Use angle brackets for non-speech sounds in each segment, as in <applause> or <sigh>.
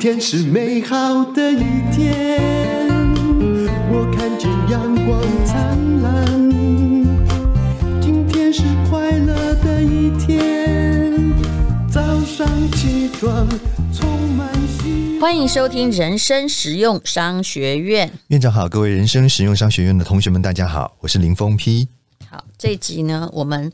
天是美好的一天，我看见阳光灿烂。今天是快乐的一天，早上起床充满希望。欢迎收听人生实用商学院。院长好，各位人生实用商学院的同学们，大家好，我是林峰批。好，这集呢，我们。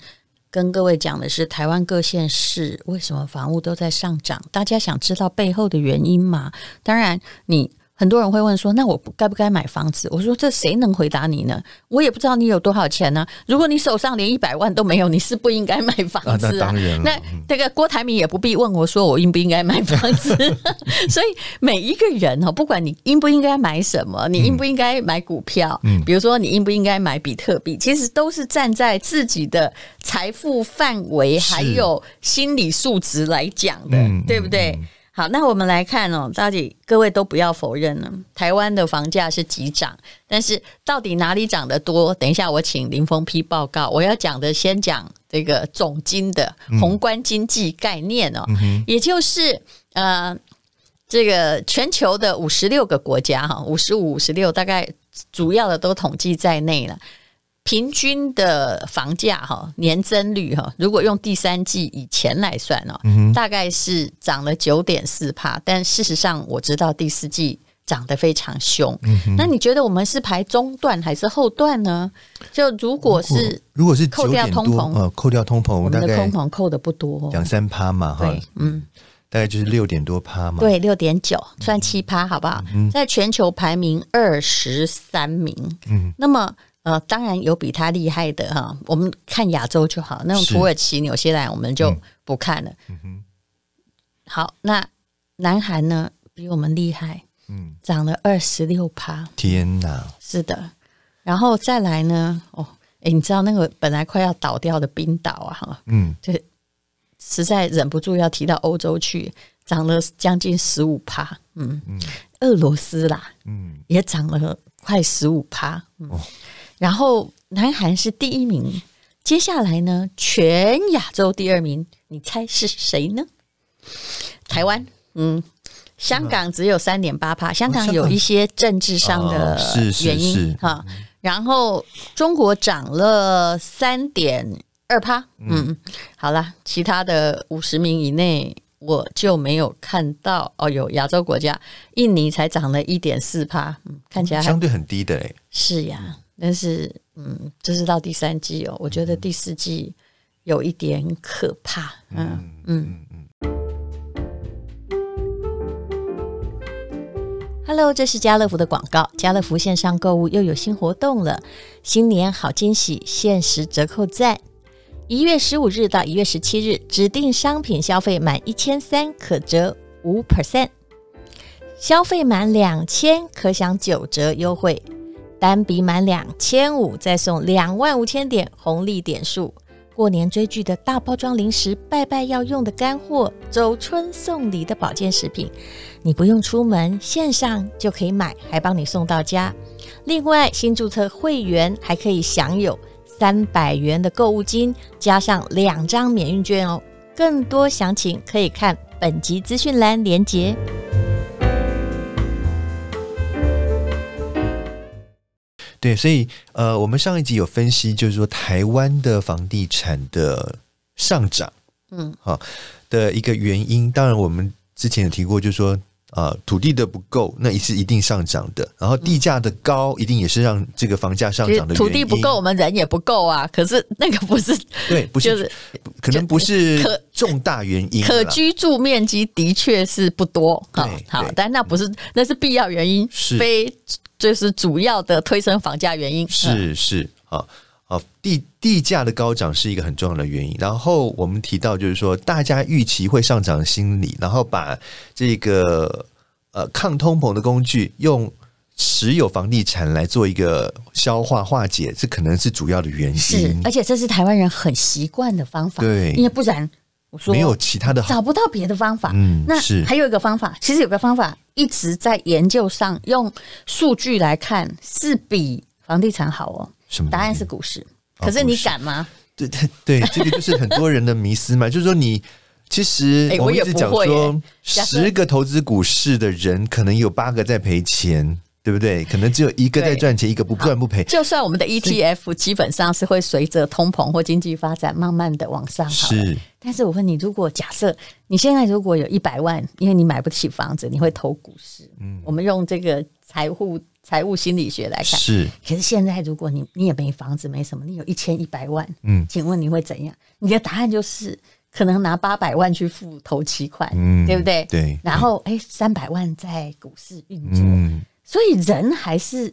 跟各位讲的是台湾各县市为什么房屋都在上涨？大家想知道背后的原因吗？当然，你。很多人会问说：“那我该不该买房子？”我说：“这谁能回答你呢？我也不知道你有多少钱呢、啊。如果你手上连一百万都没有，你是不应该买房子啊。<laughs> 啊那当然，那这个郭台铭也不必问我说我应不应该买房子。<laughs> 所以每一个人哈，不管你应不应该买什么，你应不应该买股票，嗯，比如说你应不应该买比特币，其实都是站在自己的财富范围还有心理素质来讲的，对不对？好，那我们来看哦，到底各位都不要否认呢，台湾的房价是急涨，但是到底哪里涨得多？等一下我请林峰批报告。我要讲的先讲这个总经的宏观经济概念哦，嗯、也就是呃，这个全球的五十六个国家哈，五十五、五十六，大概主要的都统计在内了。平均的房价哈年增率哈，如果用第三季以前来算哦，嗯、大概是涨了九点四帕。但事实上我知道第四季涨得非常凶。嗯、那你觉得我们是排中段还是后段呢？就如果是如果是扣掉通膨，呃，扣掉通膨，我们的通膨扣的不多，两三趴嘛哈。嗯，大概就是六点多趴嘛。对，六点九算七趴，好不好？嗯、在全球排名二十三名。嗯，那么。呃，当然有比他厉害的哈，我们看亚洲就好。那种土耳其、纽西兰我们就不看了。嗯哼。好，那南韩呢，比我们厉害，嗯，涨了二十六趴。天哪！是的，然后再来呢，哦，哎，你知道那个本来快要倒掉的冰岛啊，哈，嗯，就实在忍不住要提到欧洲去，涨了将近十五趴。嗯嗯，俄罗斯啦，嗯，也涨了快十五趴。嗯。哦然后南韩是第一名，接下来呢，全亚洲第二名，你猜是谁呢？台湾，嗯，香港只有三点八趴，香港有一些政治上的原因哈。然后中国涨了三点二趴，嗯，好了，其他的五十名以内我就没有看到哦。有亚洲国家，印尼才涨了一点四趴，嗯，看起来相对很低的诶。是呀。但是，嗯，这是到第三季哦，我觉得第四季有一点可怕。嗯嗯嗯。Hello，这是家乐福的广告。家乐福线上购物又有新活动了，新年好惊喜，限时折扣在，一月十五日到一月十七日，指定商品消费满一千三可折五 percent，消费满两千可享九折优惠。单笔满两千五，再送两万五千点红利点数。过年追剧的大包装零食，拜拜要用的干货，走春送礼的保健食品，你不用出门，线上就可以买，还帮你送到家。另外，新注册会员还可以享有三百元的购物金，加上两张免运券哦。更多详情可以看本集资讯栏连结。对，所以呃，我们上一集有分析，就是说台湾的房地产的上涨，嗯，好的一个原因。当然，我们之前有提过，就是说呃，土地的不够，那也是一定上涨的。然后地价的高，一定也是让这个房价上涨的原因。土地不够，我们人也不够啊。<laughs> 可是那个不是，<laughs> 对，不是，就是可能不是可重大原因。可居住面积的确是不多，好，好，但那不是，那是必要原因，是非。就是主要的推升房价原因。是是啊啊，地地价的高涨是一个很重要的原因。然后我们提到，就是说大家预期会上涨的心理，然后把这个呃抗通膨的工具用持有房地产来做一个消化化解，这可能是主要的原因。是，而且这是台湾人很习惯的方法。对，因为不然我说。没有其他的，找不到别的方法。嗯，那还有一个方法，其实有个方法一直在研究上，用数据来看是比房地产好哦。什么？答案是股市。可是你敢吗？对 <laughs> 对对，这个就是很多人的迷思嘛。<laughs> 就是说，你其实哎我们一直讲说十个投资股市的人，可能有八个在赔钱，对不对？可能只有一个在赚钱，一个不赚不赔。就算我们的 ETF 基本上是会随着通膨或经济发展慢慢的往上好，是，但是我问你，如果假设你现在如果有一百万，因为你买不起房子，你会投股市？嗯，我们用这个财务财务心理学来看，是。可是现在如果你你也没房子没什么，你有一千一百万，嗯，请问你会怎样？你的答案就是可能拿八百万去付头期款，嗯对不对？对然后哎，三百万在股市运作，嗯，所以人还是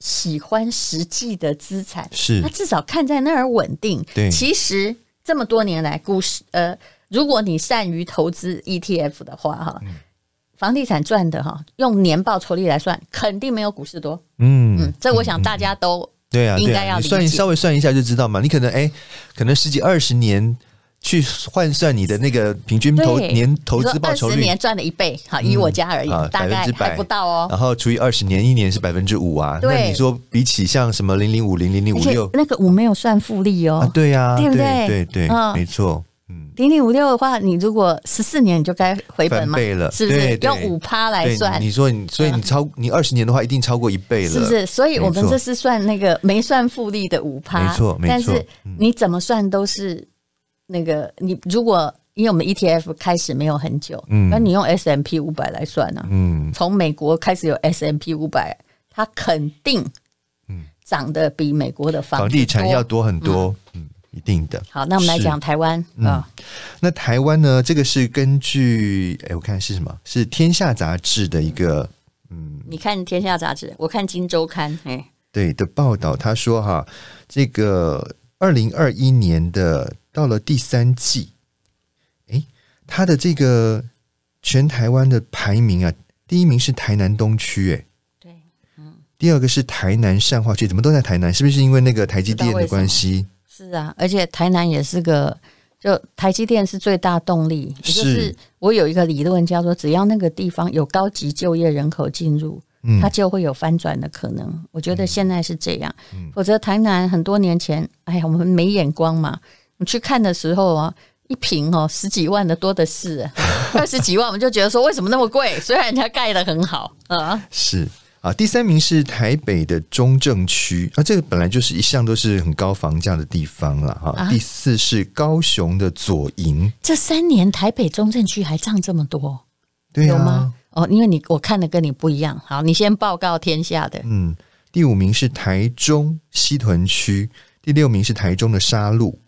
喜欢实际的资产，是他至少看在那儿稳定。对其实这么多年来，股市呃，如果你善于投资 ETF 的话，哈、嗯房地产赚的哈，用年报酬率来算，肯定没有股市多。嗯嗯，这我想大家都对啊，应对啊，你该要算稍微算一下就知道嘛。你可能哎，可能十几二十年去换算你的那个平均投年投资报酬率，二十年赚了一倍，好，以我家而言，啊，大概百分之百还不到哦。然后除以二十年，一年是百分之五啊。那你说比起像什么零零五零零零五六那个五没有算复利哦，啊，对呀，对不对对对没错，嗯，零零五六的话，你如果十四年你就该回本嘛，翻倍了。是不是？用五趴来，算，你说你，所以你超你二十年的话，一定超过一倍了，是不是？所以我们这是算那个没算复利的五趴，没错没错。但是你怎么算都是那个，你如果因为我们 ETF 开始没有很久，嗯。那你用 S M P 五百来算呢、啊？嗯，从美国开始有 S M P 五百，它肯定涨得比美国的房房地产要多很多，嗯，一定的。好，那我们来讲台湾啊，那台湾呢？这个是根据哎，我看是什么？是《天下》杂志的一个嗯你看《天下》杂志，我看《金周刊》哎。对的报道，他说哈，这个二零二一年的到了第三季，哎，他的这个全台湾的排名啊，第一名是台南东区，哎，对，嗯第二个是台南善化区，怎么都在台南？是不是因为那个台积电的关系？是啊，而且台南也是个，就台积电是最大动力。也就是是我有一个理论叫做，只要那个地方有高级就业人口进入，嗯它就会有翻转的可能。我觉得现在是这样，嗯否则台南很多年前，哎呀，我们没眼光嘛。你去看的时候啊，一瓶哦十几万的多的是，<laughs> 二十几万我们就觉得说为什么那么贵？虽然人家盖的很好啊。是啊，第三名是台北的中正区啊，这个本来就是一向都是很高房价的地方了哈。啊第四是高雄的左营，这三年台北中正区还涨这么多。对啊有吗？哦，因为你我看的跟你不一样。好，你先报告天下的。嗯，第五名是台中西屯区，第六名是台中的沙鹿，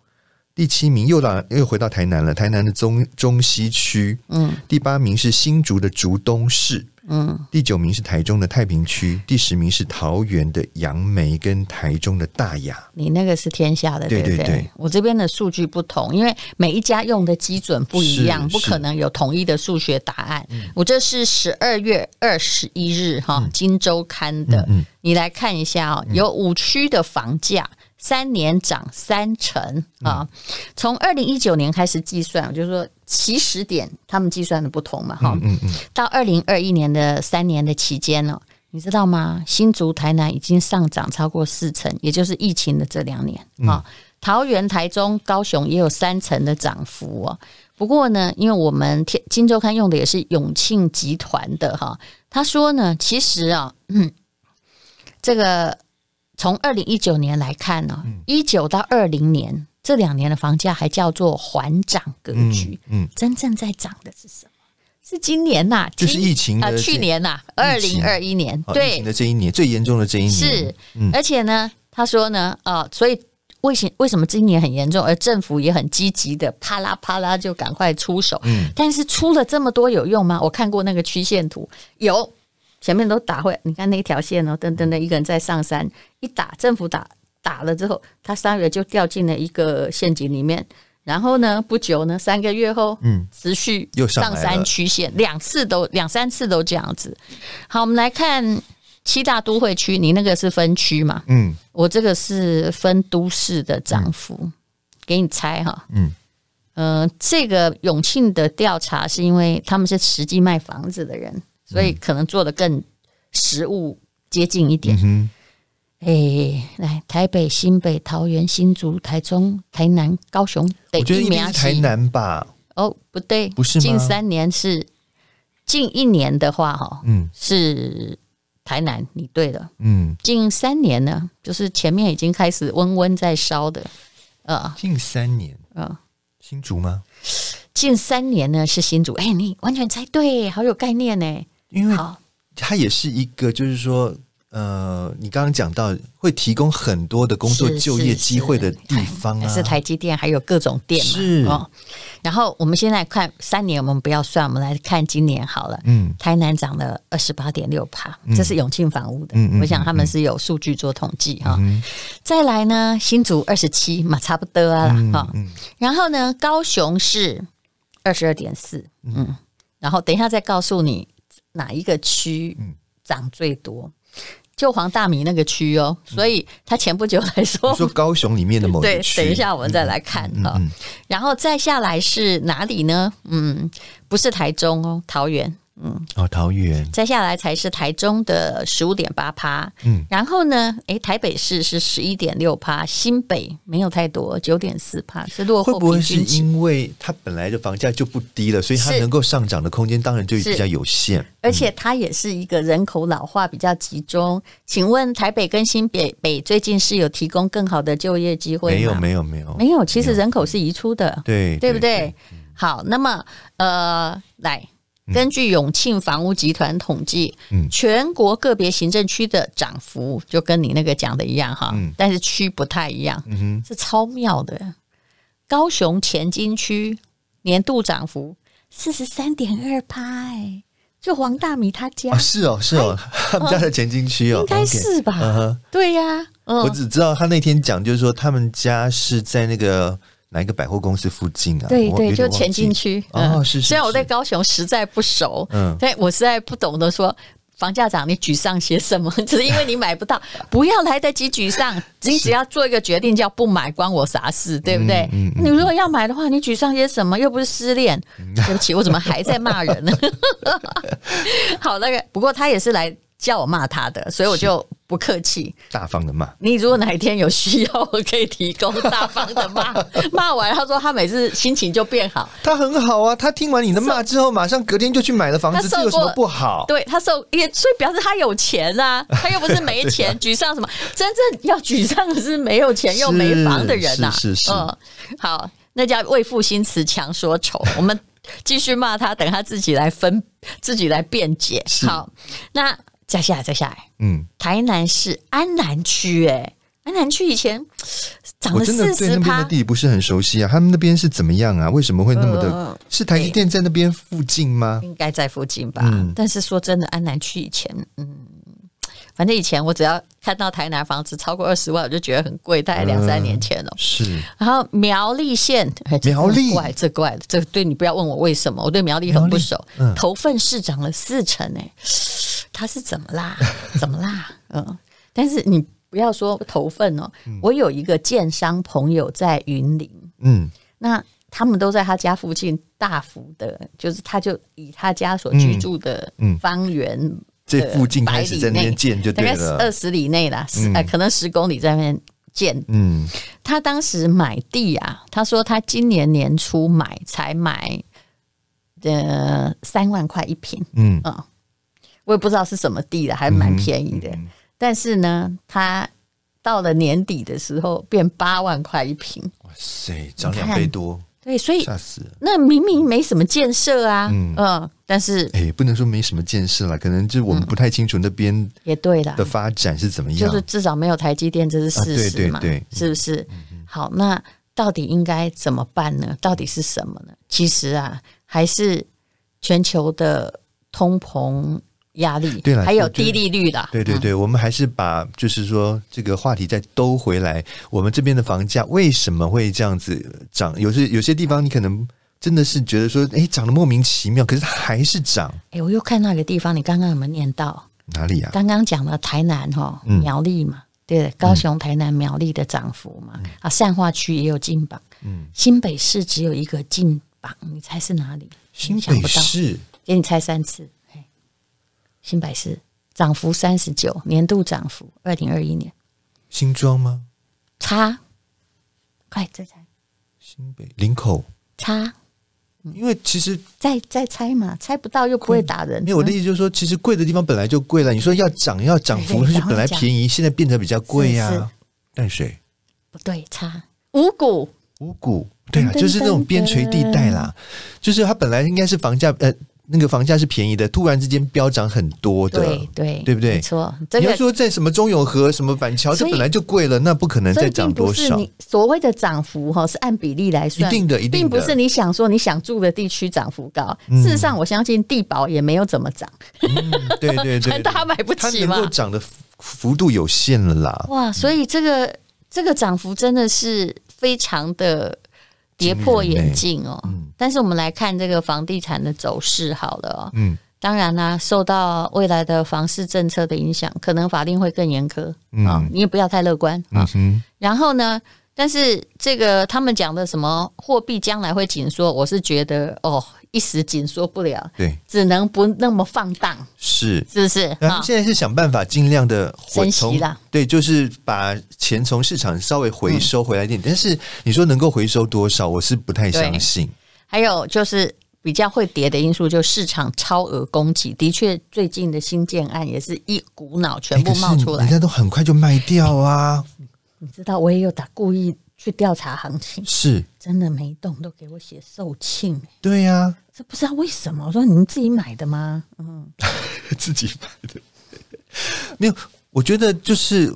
第七名又到又回到台南了，台南的中中西区，嗯第八名是新竹的竹东市，嗯，第九名是台中的太平区，第十名是桃园的杨梅跟台中的大雅。你那个是天下的，不对？对对对我这边的数据不同，因为每一家用的基准不一样，不可能有统一的数学答案。我这是十二月二十一日哈，《金周刊》的，嗯你来看一下哦，有五区的房价。三年涨三成啊！从二零一九年开始计算，就是说起始点他们计算的不同嘛，哈、嗯嗯，到二零二一年的三年的期间呢，你知道吗？新竹、台南已经上涨超过四成，也就是疫情的这两年啊。桃园、台中、高雄也有三成的涨幅哦。不过呢，因为我们天《今周刊》用的也是永庆集团的哈，他说呢，其实啊，嗯，这个。从二零一九年来看呢，一九到二零年这两年的房价还叫做缓涨格局。嗯，嗯真正在涨的是什么？是今年呐、啊，就是疫情啊、呃，去年呐、啊，二零二一年，哦、对，疫情的这一年最严重的这一年是，嗯、而且呢，他说呢，啊、呃，所以为什为什么今年很严重，而政府也很积极的啪啦啪啦就赶快出手，嗯，但是出了这么多有用吗？我看过那个曲线图，有。前面都打会，你看那一条线哦，噔噔的一个人在上山，一打政府打打了之后，他三月就掉进了一个陷阱里面。然后呢，不久呢，三个月后，嗯，持续上山曲线，两次都两三次都这样子。好，我们来看七大都会区，你那个是分区嘛？嗯，我这个是分都市的涨幅，嗯、给你猜哈。嗯，呃，这个永庆的调查是因为他们是实际卖房子的人。所以可能做的更实物接近一点。嗯哎，来台北、新北、桃园、新竹、台中、台南、高雄，我觉得应该是台南吧。哦，不对，不是近三年是近一年的话，哈，嗯是台南，你对了。嗯，近三年呢，就是前面已经开始温温在烧的，呃近三年，呃，新竹吗？近三年呢是新竹，哎，你完全猜对，好有概念呢。因为，它也是一个，就是说，呃，你刚刚讲到会提供很多的工作就业机会的地方啊，<laughs> 是台积电，还有各种店嘛。是哦。然后我们现在看三年，我们不要算，我们来看今年好了。嗯台南涨了二十八点六帕，这是永庆房屋的。我想他们是有数据做统计哈。嗯再来呢，新竹二十七嘛，差不多啊啦哈。嗯然后呢，高雄是二十二点四，嗯。然后等一下再告诉你哪一个区涨最多，就黄大米那个区哦。所以他前不久来说说高雄里面的某对等一下我们再来看哈、嗯嗯然后再下来是哪里呢？嗯，不是台中哦，桃园。哦，桃园，再下来才是台中的十五点八趴。嗯，然后呢，诶，台北市是十一点六趴，新北没有太多，九点四趴，是落后会不会是。因为它本来的房价就不低了，所以它能够上涨的空间当然就比较有限。而且它也是一个人口老化比较集中。请问台北跟新北北最近是有提供更好的就业机会吗？没有，没有，没有，没有。其实人口是移出的。对对不对？好，那么呃，来根据永庆房屋集团统计，嗯全国个别行政区的涨幅就跟你那个讲的一样哈，嗯但是区不太一样，嗯，是超妙的。高雄前金区年度涨幅四十三点二趴，哎，就黄大米他家，啊，是哦，是哦，他们家的前进区哦，应该是吧？对呀、嗯，我只知道他那天讲，就是说他们家是在那个哪一个百货公司附近啊？对对，就前进区。哦，嗯是是。虽然我对高雄实在不熟，嗯但我实在不懂得说房价涨，你沮丧些什么？<laughs> 只是因为你买不到，<laughs> 不要来得及沮丧，你只要做一个决定，叫不买，关我啥事？对不对？嗯嗯嗯你如果要买的话，你沮丧些什么？又不是失恋。对不起，我怎么还在骂人呢？<laughs> 好，那个不过他也是来叫我骂他的，所以我就不客气。大方的骂，你如果哪一天有需要，我可以提供大方的骂。<laughs> 骂完，他说他每次心情就变好。他很好啊。他听完你的骂之后，马上隔天就去买了房子，他受过这有什么不好？对他受也，所以表示他有钱啊，他又不是没钱，沮丧什么？<laughs> 真正要沮丧的是没有钱又没房的人呐、啊。是是是嗯，好，那叫为赋新词强说愁。<laughs> 我们继续骂他，等他自己来分，自己来辩解。好，那再下来，再下来，嗯，台南市安南区，哎，安南区以前 <sniffs> 涨了我真的四十那边的，地理不是很熟悉啊。他们那边是怎么样啊？为什么会那么的？呃是台积电在那边附近吗？应该在附近吧。嗯但是说真的，安南区以前，嗯，反正以前我只要看到台南房子超过二十万，我就觉得很贵，大概两三年前了。是然后苗栗县，哎苗栗怪这怪的，这对你不要问我为什么，我对苗栗很不熟。头份市涨了四成，哎，他是怎么啦？怎么啦？嗯，但是你不要说头份哦，我有一个建商朋友在云林，嗯那他们都在他家附近大幅的，就是他就以他家所居住的嗯方圆、这附近开始在那边建就大概对了。二十里内啦，十、嗯。呃可能十公里在那边建。嗯。他当时买地啊，他说他今年年初买才买呃三万块一平，嗯。嗯，我也不知道是什么地了，还蛮便宜的。嗯但是呢，他到了年底的时候变八万块一平，哇塞，涨两倍多，对，所以吓死了。那明明没什么建设啊，嗯嗯但是哎，不能说没什么建设了，可能就我们不太清楚那边也对啦的，发展是怎么样。就是至少没有台积电，这是事实嘛，啊对对对是不是？好，那到底应该怎么办呢？到底是什么呢？其实啊，还是全球的通膨压力，对了还有低利率的，对对对，我们还是把就是说这个话题再兜回来。我们这边的房价为什么会这样子涨？有些有些地方你可能真的是觉得说，哎，涨得莫名其妙，可是它还是涨。哎，我又看到一个地方，你刚刚有没有念到？哪里啊？刚刚讲了台南哈嗯苗栗嘛，对，高雄、台南、苗栗的涨幅嘛，啊，善化区也有进榜，嗯，新北市只有一个进榜，你猜是哪里？新北市给你猜三次，嘿，新百事涨幅三十九，年度涨幅二零二一年。新庄吗？差，快再猜。新北。林口。差。因为其实再再猜嘛，猜不到又不会打人。因为我的意思就是说，其实贵的地方本来就贵了。你说要涨要涨幅，是本来便宜，现在变得比较贵呀。淡水。不对，差。五股。五股，对啊，就是那种边陲地带啦，就是它本来应该是房价呃。那个房价是便宜的，突然之间飙涨很多的，对对，对不对？没错，你要说在什么中永和、什么板桥，这本来就贵了，那不可能再涨多少。你所谓的涨幅哈，是按比例来算，一定的，一定的，并不是你想说你想住的地区涨幅高。事实上，我相信地保也没有怎么涨，对对对，<laughs> 大家买不起嘛，它能够涨的幅度有限了啦。哇，所以这个这个涨幅真的是非常的。跌破眼镜哦，嗯、但是我们来看这个房地产的走势好了哦，嗯，当然啦、啊，受到未来的房市政策的影响，可能法令会更严苛啊、你也不要太乐观。啊。嗯、然后呢，但是这个他们讲的什么货币将来会紧缩，我是觉得哦。一时紧缩不了，对，只能不那么放荡，是是不是？然后现在是想办法尽量的升息啦，对，就是把钱从市场稍微回收回来一点。嗯、但是你说能够回收多少，我是不太相信。还有就是比较会跌的因素，就市场超额供给，的确最近的新建案也是一股脑全部冒出来，人家都很快就卖掉啊。你知道，我也有打故意。去调查行情，是真的每一栋，都给我写售罄。对呀、啊，这不知道为什么。我说你们自己买的吗？嗯，<laughs> 自己买的，<laughs> 没有。我觉得就是，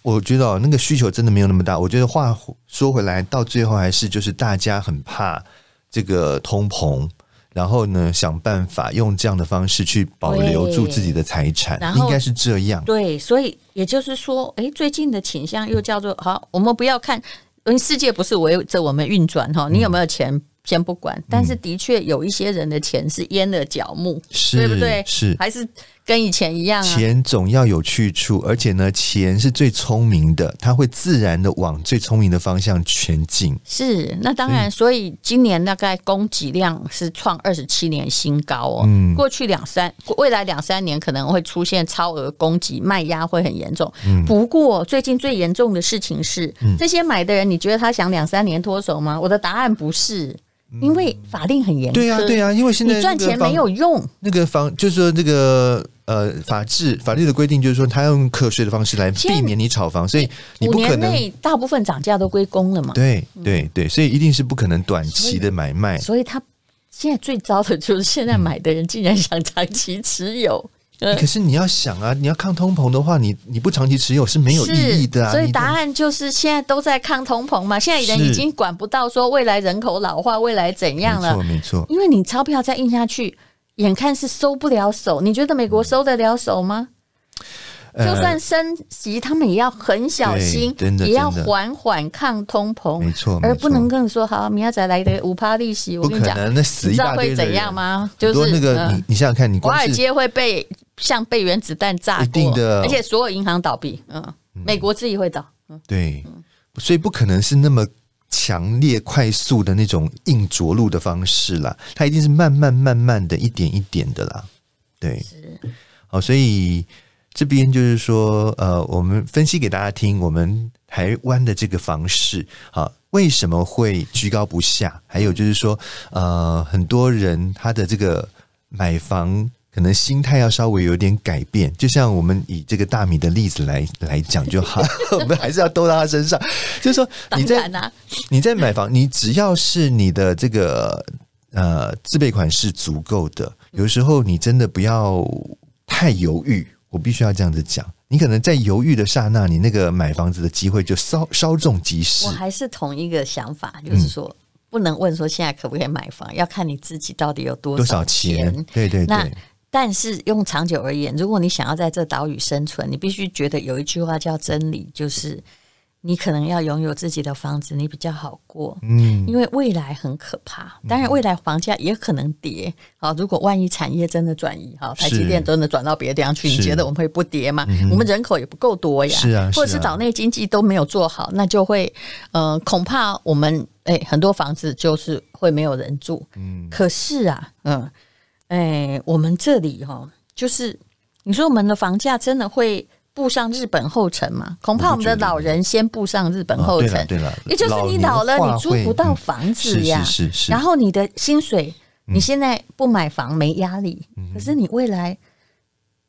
我觉得哦，那个需求真的没有那么大。我觉得话说回来，到最后还是就是大家很怕这个通膨。然后呢，想办法用这样的方式去保留住自己的财产，应该是这样。对，所以也就是说，哎，最近的倾向又叫做好，我们不要看，因为世界不是围着我们运转哈，你有没有钱？嗯先不管，但是的确有一些人的钱是淹了脚目，是对不对？是还是跟以前一样啊？钱总要有去处，而且呢，钱是最聪明的，它会自然的往最聪明的方向前进。是，那当然，所以今年大概供给量是创二十七年新高哦。嗯，过去两三，未来两三年可能会出现超额供给，卖压会很严重。嗯，不过最近最严重的事情是，嗯，这些买的人，你觉得他想两三年脱手吗？我的答案不是。因为法令很严格，对呀，对呀，因为现在你赚钱没有用。那个房就是说，这个呃，法制法律的规定就是说，他要用课税的方式来避免你炒房，所以你不可能。大部分涨价都归公了嘛？对对对，所以一定是不可能短期的买卖。所以他现在最糟的就是现在买的人竟然想长期持有。可是你要想啊，你要抗通膨的话，你你不长期持有是没有意义的啊。所以答案就是现在都在抗通膨嘛。现在人已经管不到说未来人口老化，未来怎样了？没错，没错。因为你钞票再印下去，眼看是收不了手。你觉得美国收得了手吗？嗯、就算升级，他们也要很小心，也要缓缓抗通膨。没错，而不能跟你说好，明天再来的五趴利息。我跟你讲，那死一大会怎样吗？就是那个，嗯、你你想想看，你华尔街会被。像被原子弹炸过，而且所有银行倒闭，嗯，美国自己会倒，嗯，对，所以不可能是那么强烈、快速的那种硬着陆的方式啦，它一定是慢慢、慢慢的一点一点的啦，对，好，所以这边就是说，呃，我们分析给大家听，我们台湾的这个房市，啊，为什么会居高不下？还有就是说，呃，很多人他的这个买房。可能心态要稍微有点改变，就像我们以这个大米的例子来来讲就好，<laughs> 我们还是要兜到他身上。就是说，你在你在买房，你只要是你的这个呃自备款是足够的，有时候你真的不要太犹豫。我必须要这样子讲，你可能在犹豫的刹那，你那个买房子的机会就稍稍纵即逝。我还是同一个想法，就是说。嗯不能问说现在可不可以买房，要看你自己到底有多少钱。多少钱？对对对。那但是用长久而言，如果你想要在这岛屿生存，你必须觉得有一句话叫真理，就是你可能要拥有自己的房子，你比较好过。嗯，因为未来很可怕，当然未来房价也可能跌。好，如果万一产业真的转移，哈，台积电真的转到别的地方去，你觉得我们会不跌吗？我们人口也不够多呀，是啊，或者是岛内经济都没有做好，那就会，呃，恐怕我们诶很多房子就是会没有人住。嗯，可是啊，嗯。哎，我们这里哈，就是你说我们的房价真的会步上日本后尘吗？恐怕我们的老人先步上日本后尘。对了，也就是你老了，你租不到房子呀。是是是。然后你的薪水，你现在不买房没压力，可是你未来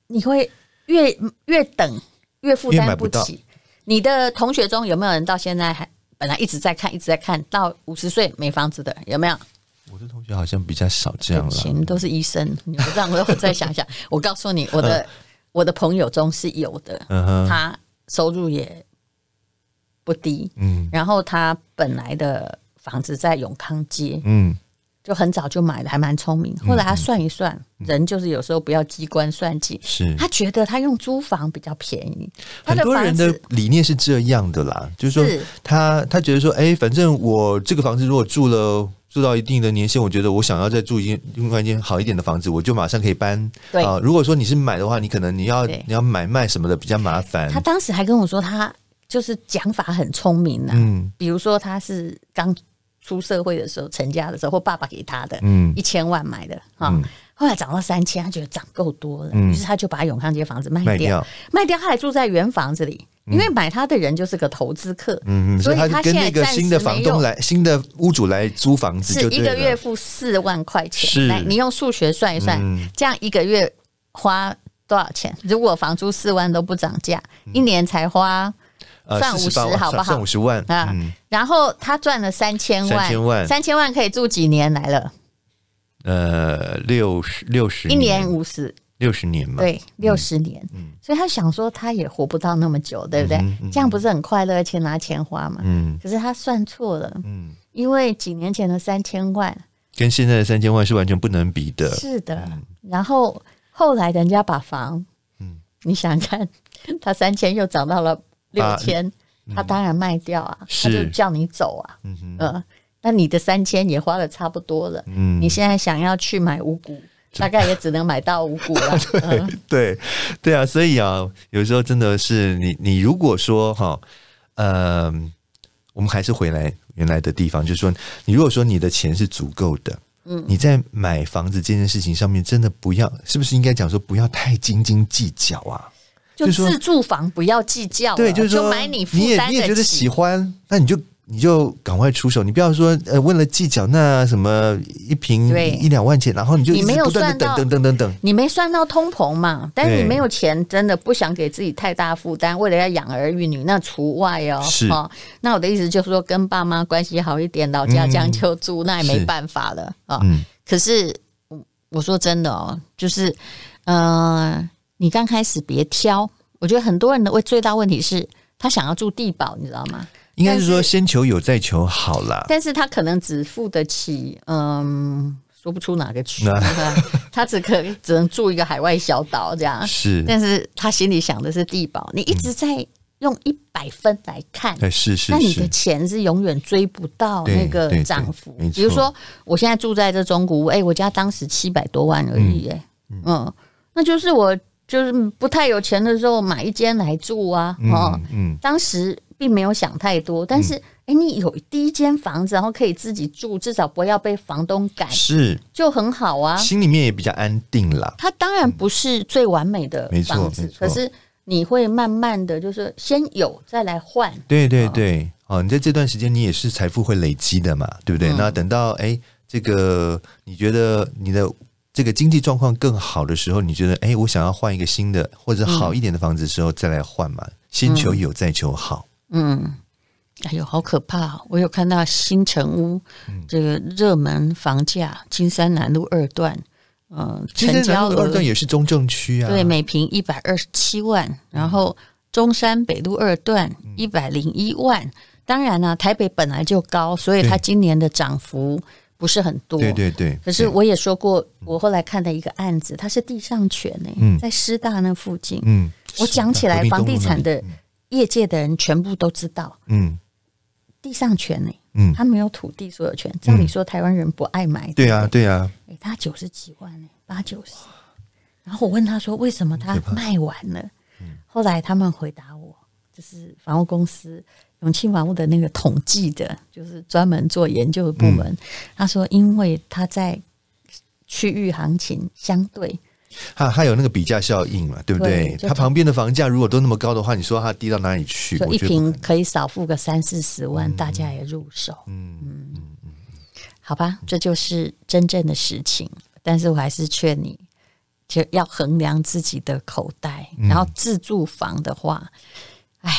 你会越越等越负担不起。你的同学中有没有人到现在还本来一直在看，一直在看到五十岁没房子的有没有？我的同学好像比较少这样了。钱都是医生，你不让我再想想。<laughs> 我告诉你，我的我的朋友中是有的，他收入也不低，嗯，然后他本来的房子在永康街，嗯。就很早就买了，还蛮聪明。后来他算一算，嗯、人就是有时候不要机关算尽。是，他觉得他用租房比较便宜。很多人的理念是这样的啦，就是说他他觉得说，哎、欸，反正我这个房子如果住了住到一定的年限，我觉得我想要再住一间另外一间好一点的房子，我就马上可以搬。对啊，如果说你是买的话，你可能你要你要买卖什么的比较麻烦。他当时还跟我说，他就是讲法很聪明呢、啊。嗯，比如说他是刚。出社会的时候，成家的时候，或爸爸给他的，嗯，一千万买的哈，嗯、后来涨到三千，他觉得涨够多了，于、嗯、是他就把永康街房子卖掉，卖掉，卖掉，他还住在原房子里，嗯、因为买它的人就是个投资客，嗯，所以他跟那个新的房东来，新的屋主来租房子，是一个月付四万块钱，是来，你用数学算一算，嗯、这样一个月花多少钱？如果房租四万都不涨价，嗯、一年才花。算五十好不好？算五十万啊！然后他赚了三千万，三千万，三千万可以住几年来了？呃，六十六十，一年五十，六十年嘛。对，六十年。所以他想说，他也活不到那么久，对不对？这样不是很快乐，而且拿钱花嘛。嗯。可是他算错了，嗯，因为几年前的三千万跟现在的三千万是完全不能比的。是的。然后后来人家把房，嗯，你想看，他三千又涨到了。六千，他当然卖掉啊，他就叫你走啊，嗯，那你的三千也花的差不多了，嗯，你现在想要去买五股，大概也只能买到五股了，<laughs> 对对对啊，所以啊，有时候真的是你你如果说哈，呃，我们还是回来原来的地方，就是说，你如果说你的钱是足够的，嗯，你在买房子这件事情上面，真的不要，是不是应该讲说不要太斤斤计较啊？就自住房不要计较，对，就是说就买你你也你也觉得喜欢，那你就你就赶快出手，你不要说呃为了计较那什么一坪对一两万钱，然后你就你没有算到等等等等等，你没算到通膨嘛？但是你没有钱，真的不想给自己太大负担，为了要养儿育女，那除外哦。是哦，那我的意思就是说，跟爸妈关系好一点，老家将就住，嗯、那也没办法了啊。哦嗯、可是我说真的哦，就是嗯。呃你刚开始别挑，我觉得很多人的问最大问题是他想要住地堡，你知道吗？应该是说先求有再求好啦。但是他可能只付得起，嗯，说不出哪个区，他只可只能住一个海外小岛这样。<laughs> 是，但是他心里想的是地保。你一直在用一百分来看，是是，是，那你的钱是永远追不到那个涨幅。比如说，我现在住在这中古屋，哎，我家当时七百多万而已，哎，嗯，那就是我。就是不太有钱的时候买一间来住啊，哦，嗯，当时并没有想太多，但是，哎，你有第一间房子，然后可以自己住，至少不要被房东赶，是，就很好啊，心里面也比较安定啦。它当然不是最完美的房子，可是你会慢慢的就是先有再来换，对对对，哦，你在这段时间你也是财富会累积的嘛，对不对？那等到哎，这个你觉得你的。这个经济状况更好的时候，你觉得哎，我想要换一个新的或者好一点的房子的时候再来换嘛？先求有，再求好。嗯，哎呦，好可怕！我有看到新城屋这个热门房价，金山南路二段，嗯，成交二段也是中正区啊，对，每平一百二十七万。然后中山北路二段一百零一万。当然呢，台北本来就高，所以它今年的涨幅。不是很多，对对对。可是我也说过，我后来看的一个案子，它是地上权呢，嗯，在师大那附近，嗯，我讲起来，房地产的业界的人全部都知道，嗯，地上权呢，嗯，他没有土地所有权。照理说，台湾人不爱买，对啊，对啊。哎，他九十几万呢，八九十。然后我问他说，为什么他卖完了？后来他们回答我，就是房屋公司。永庆房屋的那个统计的，就是专门做研究的部门。嗯、他说，因为他在区域行情相对它它有那个比价效应嘛，对不对？对，它旁边的房价如果都那么高的话，你说它低到哪里去？就一平可以少付个三四十万，嗯、大家也入手。嗯嗯嗯嗯，好吧，这就是真正的实情。但是我还是劝你，就要衡量自己的口袋。嗯、然后自住房的话，哎，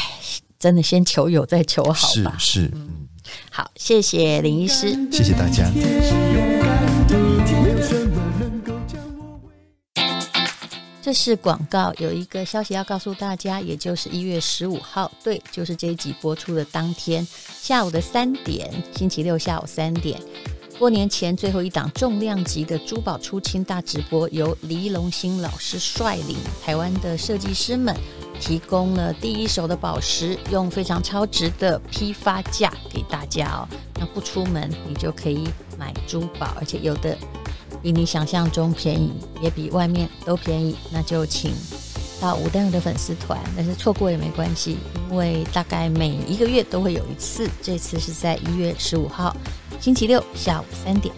真的先求有再求好吧。是是，嗯，好，谢谢林医师，谢谢大家。这是广告，有一个消息要告诉大家，也就是一月十五号，对，就是这一集播出的当天下午的三点，星期六下午三点，过年前最后一档重量级的珠宝出清大直播，由黎龙兴老师率领台湾的设计师们，提供了第一手的宝石，用非常超值的批发价给大家哦，那不出门你就可以买珠宝，而且有的。比你想象中便宜，也比外面都便宜，那就请到吴丹的粉丝团，但是错过也没关系，因为大概每一个月都会有一次，这次是在一月十五号星期六下午三点。